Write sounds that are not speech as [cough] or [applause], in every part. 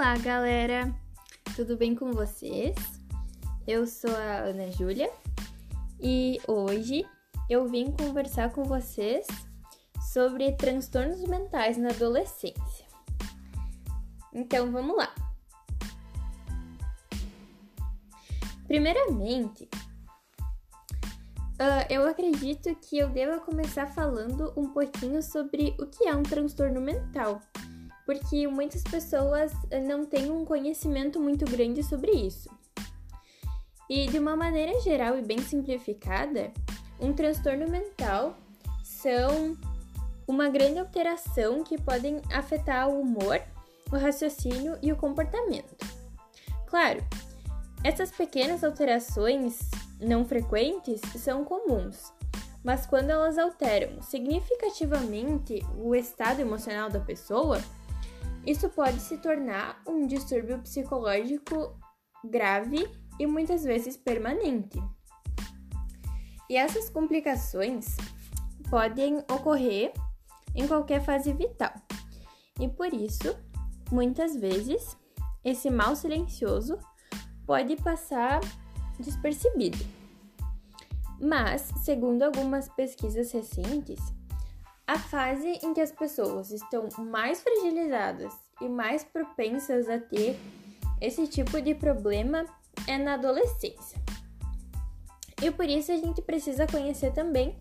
Olá, galera! Tudo bem com vocês? Eu sou a Ana Júlia e hoje eu vim conversar com vocês sobre transtornos mentais na adolescência. Então vamos lá! Primeiramente, uh, eu acredito que eu deva começar falando um pouquinho sobre o que é um transtorno mental porque muitas pessoas eh, não têm um conhecimento muito grande sobre isso. E de uma maneira geral e bem simplificada, um transtorno mental são uma grande alteração que podem afetar o humor, o raciocínio e o comportamento. Claro, essas pequenas alterações não frequentes são comuns, mas quando elas alteram significativamente o estado emocional da pessoa, isso pode se tornar um distúrbio psicológico grave e muitas vezes permanente. E essas complicações podem ocorrer em qualquer fase vital. E por isso, muitas vezes, esse mal silencioso pode passar despercebido. Mas, segundo algumas pesquisas recentes, a fase em que as pessoas estão mais fragilizadas e mais propensas a ter esse tipo de problema é na adolescência. E por isso a gente precisa conhecer também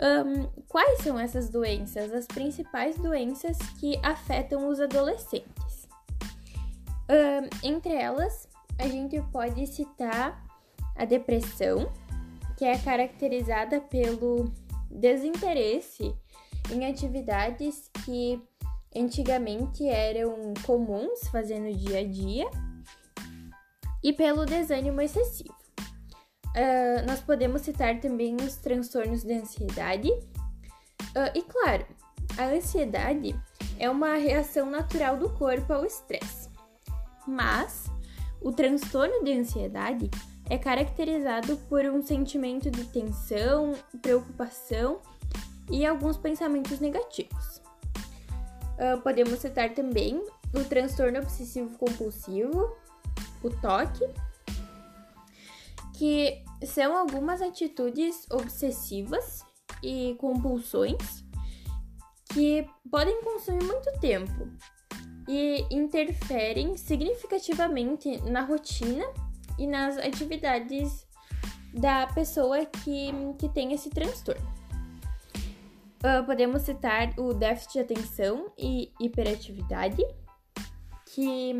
um, quais são essas doenças, as principais doenças que afetam os adolescentes. Um, entre elas, a gente pode citar a depressão, que é caracterizada pelo desinteresse em atividades que antigamente eram comuns fazer no dia a dia e pelo desânimo excessivo. Uh, nós podemos citar também os transtornos de ansiedade. Uh, e claro, a ansiedade é uma reação natural do corpo ao estresse, mas o transtorno de ansiedade é caracterizado por um sentimento de tensão, preocupação e alguns pensamentos negativos. Uh, podemos citar também o transtorno obsessivo-compulsivo, o TOC, que são algumas atitudes obsessivas e compulsões que podem consumir muito tempo e interferem significativamente na rotina e nas atividades da pessoa que, que tem esse transtorno. Uh, podemos citar o déficit de atenção e hiperatividade, que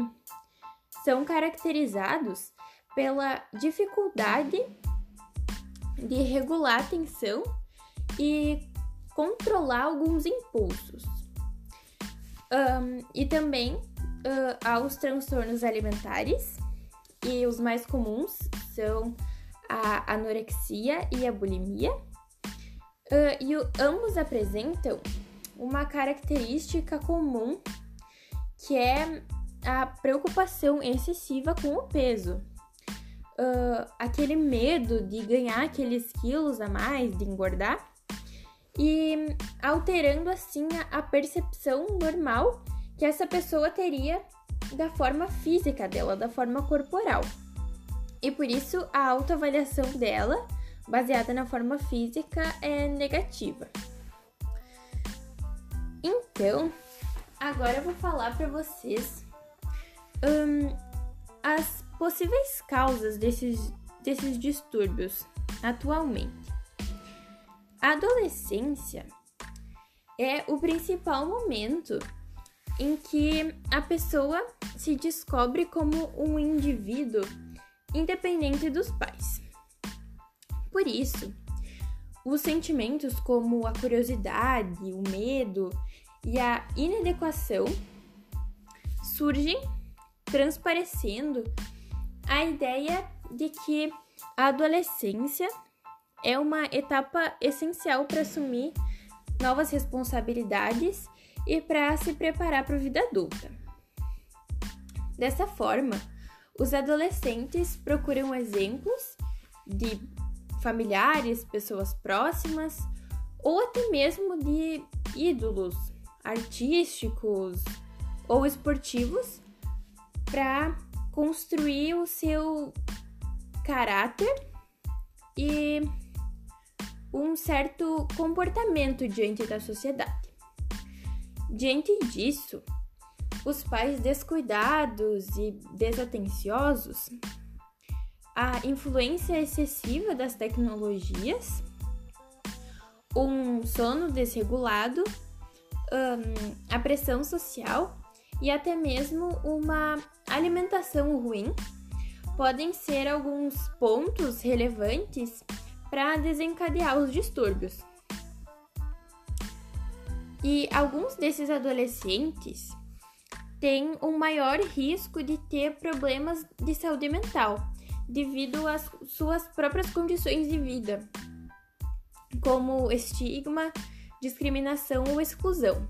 são caracterizados pela dificuldade de regular a atenção e controlar alguns impulsos. Um, e também uh, há os transtornos alimentares, e os mais comuns são a anorexia e a bulimia Uh, e o, ambos apresentam uma característica comum que é a preocupação excessiva com o peso. Uh, aquele medo de ganhar aqueles quilos a mais, de engordar, e alterando assim a, a percepção normal que essa pessoa teria da forma física dela, da forma corporal. E por isso a autoavaliação dela baseada na forma física é negativa. Então, agora eu vou falar para vocês um, as possíveis causas desses, desses distúrbios atualmente. A adolescência é o principal momento em que a pessoa se descobre como um indivíduo independente dos pais. Por isso, os sentimentos como a curiosidade, o medo e a inadequação surgem transparecendo a ideia de que a adolescência é uma etapa essencial para assumir novas responsabilidades e para se preparar para a vida adulta. Dessa forma, os adolescentes procuram exemplos de familiares, pessoas próximas ou até mesmo de ídolos artísticos ou esportivos para construir o seu caráter e um certo comportamento diante da sociedade. Diante disso, os pais descuidados e desatenciosos, a influência excessiva das tecnologias, um sono desregulado, um, a pressão social e até mesmo uma alimentação ruim podem ser alguns pontos relevantes para desencadear os distúrbios. E alguns desses adolescentes têm um maior risco de ter problemas de saúde mental devido às suas próprias condições de vida, como estigma, discriminação ou exclusão,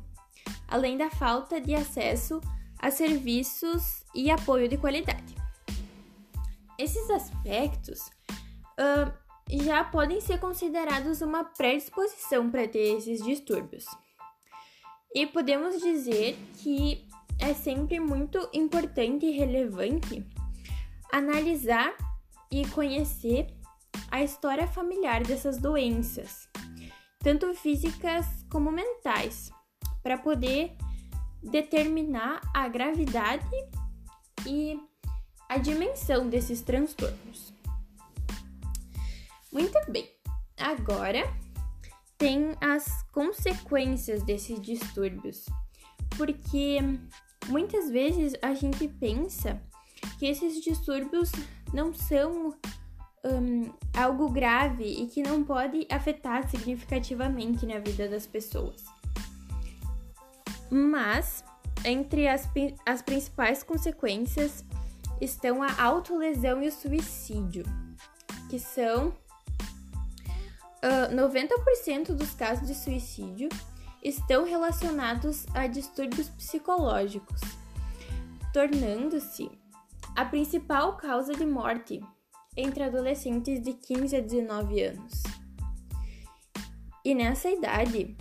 além da falta de acesso a serviços e apoio de qualidade. Esses aspectos uh, já podem ser considerados uma predisposição para ter esses distúrbios. E podemos dizer que é sempre muito importante e relevante analisar e conhecer a história familiar dessas doenças, tanto físicas como mentais, para poder determinar a gravidade e a dimensão desses transtornos. Muito bem, agora tem as consequências desses distúrbios, porque muitas vezes a gente pensa que esses distúrbios não são um, algo grave e que não pode afetar significativamente na vida das pessoas. Mas, entre as, as principais consequências estão a autolesão e o suicídio, que são uh, 90% dos casos de suicídio estão relacionados a distúrbios psicológicos, tornando-se a principal causa de morte entre adolescentes de 15 a 19 anos. E nessa idade,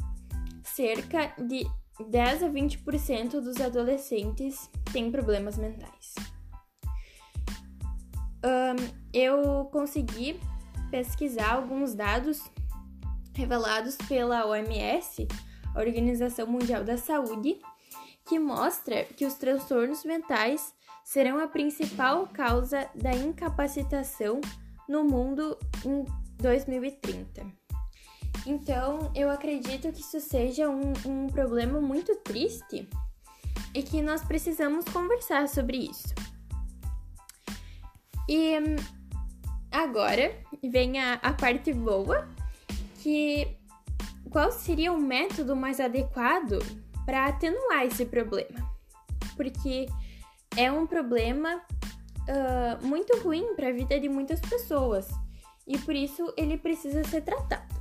cerca de 10 a 20% dos adolescentes têm problemas mentais. Um, eu consegui pesquisar alguns dados revelados pela OMS, a Organização Mundial da Saúde, que mostra que os transtornos mentais serão a principal causa da incapacitação no mundo em 2030. Então, eu acredito que isso seja um, um problema muito triste e que nós precisamos conversar sobre isso. E agora vem a, a parte boa, que qual seria o método mais adequado para atenuar esse problema? Porque é um problema uh, muito ruim para a vida de muitas pessoas e por isso ele precisa ser tratado.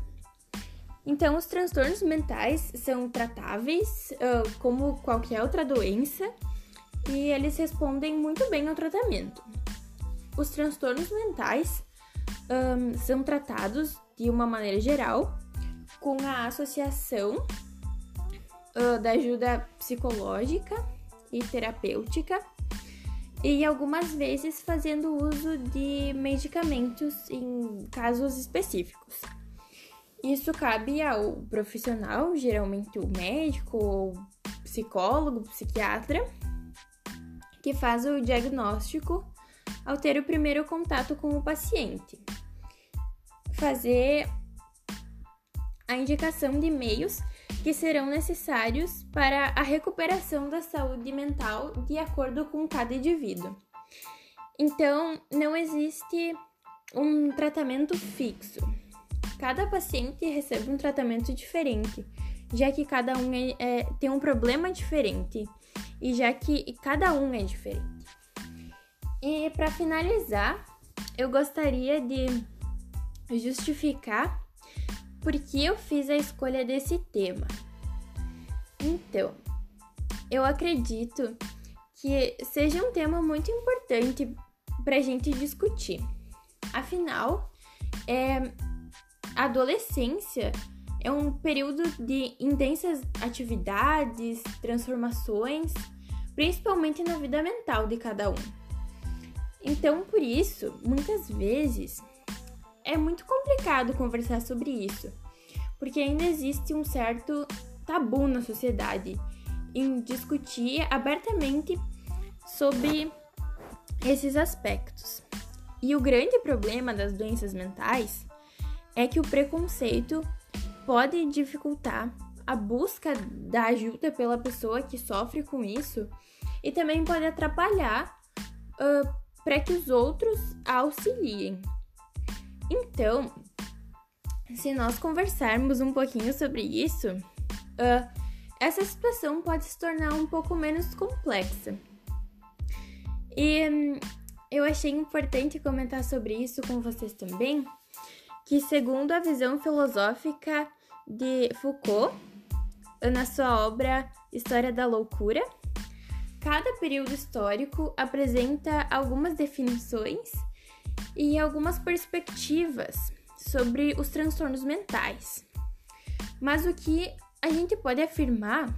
Então, os transtornos mentais são tratáveis uh, como qualquer outra doença e eles respondem muito bem ao tratamento. Os transtornos mentais um, são tratados de uma maneira geral com a associação uh, da ajuda psicológica e terapêutica e algumas vezes fazendo uso de medicamentos em casos específicos. Isso cabe ao profissional, geralmente o médico ou psicólogo, psiquiatra, que faz o diagnóstico ao ter o primeiro contato com o paciente. Fazer a indicação de meios que serão necessários para a recuperação da saúde mental de acordo com cada indivíduo. Então, não existe um tratamento fixo. Cada paciente recebe um tratamento diferente, já que cada um é, é, tem um problema diferente e já que cada um é diferente. E para finalizar, eu gostaria de justificar por que eu fiz a escolha desse tema. Então, eu acredito que seja um tema muito importante para a gente discutir. Afinal, é, a adolescência é um período de intensas atividades, transformações, principalmente na vida mental de cada um. Então, por isso, muitas vezes é muito complicado conversar sobre isso, porque ainda existe um certo tabu na sociedade em discutir abertamente sobre esses aspectos. E o grande problema das doenças mentais é que o preconceito pode dificultar a busca da ajuda pela pessoa que sofre com isso e também pode atrapalhar uh, para que os outros auxiliem. Então, se nós conversarmos um pouquinho sobre isso, uh, essa situação pode se tornar um pouco menos complexa. E um, eu achei importante comentar sobre isso com vocês também, que segundo a visão filosófica de Foucault, na sua obra História da Loucura, cada período histórico apresenta algumas definições e algumas perspectivas sobre os transtornos mentais. Mas o que a gente pode afirmar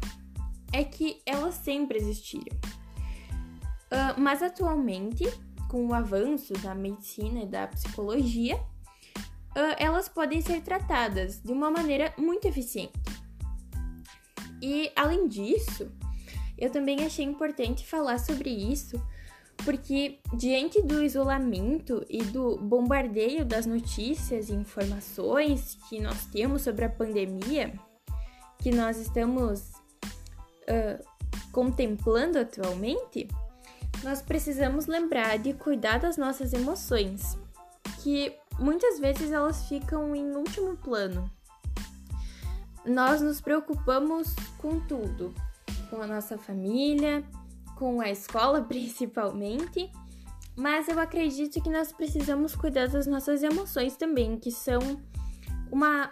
é que elas sempre existiram. Uh, mas atualmente, com o avanço da medicina e da psicologia, uh, elas podem ser tratadas de uma maneira muito eficiente. E além disso, eu também achei importante falar sobre isso, porque diante do isolamento e do bombardeio das notícias e informações que nós temos sobre a pandemia, que nós estamos uh, contemplando atualmente, nós precisamos lembrar de cuidar das nossas emoções, que muitas vezes elas ficam em último plano. Nós nos preocupamos com tudo, com a nossa família, com a escola [laughs] principalmente, mas eu acredito que nós precisamos cuidar das nossas emoções também, que são uma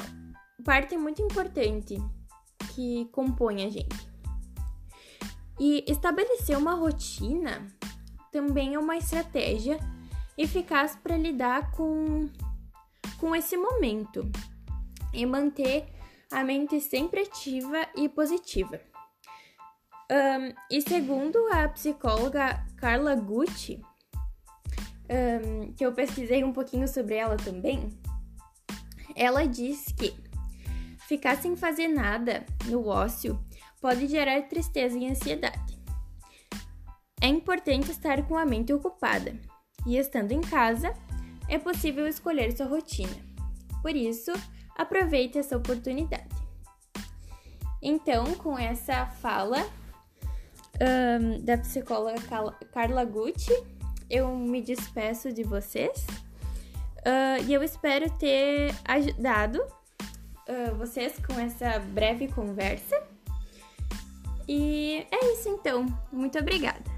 parte muito importante que compõe a gente. E estabelecer uma rotina também é uma estratégia eficaz para lidar com, com esse momento e manter a mente sempre ativa e positiva. Um, e segundo a psicóloga Carla Gucci, um, que eu pesquisei um pouquinho sobre ela também, ela diz que ficar sem fazer nada no ócio pode gerar tristeza e ansiedade. É importante estar com a mente ocupada e, estando em casa, é possível escolher sua rotina. Por isso, aproveite essa oportunidade. Então, com essa fala um, da psicóloga Carla Gucci, eu me despeço de vocês uh, e eu espero ter ajudado uh, vocês com essa breve conversa. E é isso então. Muito obrigada.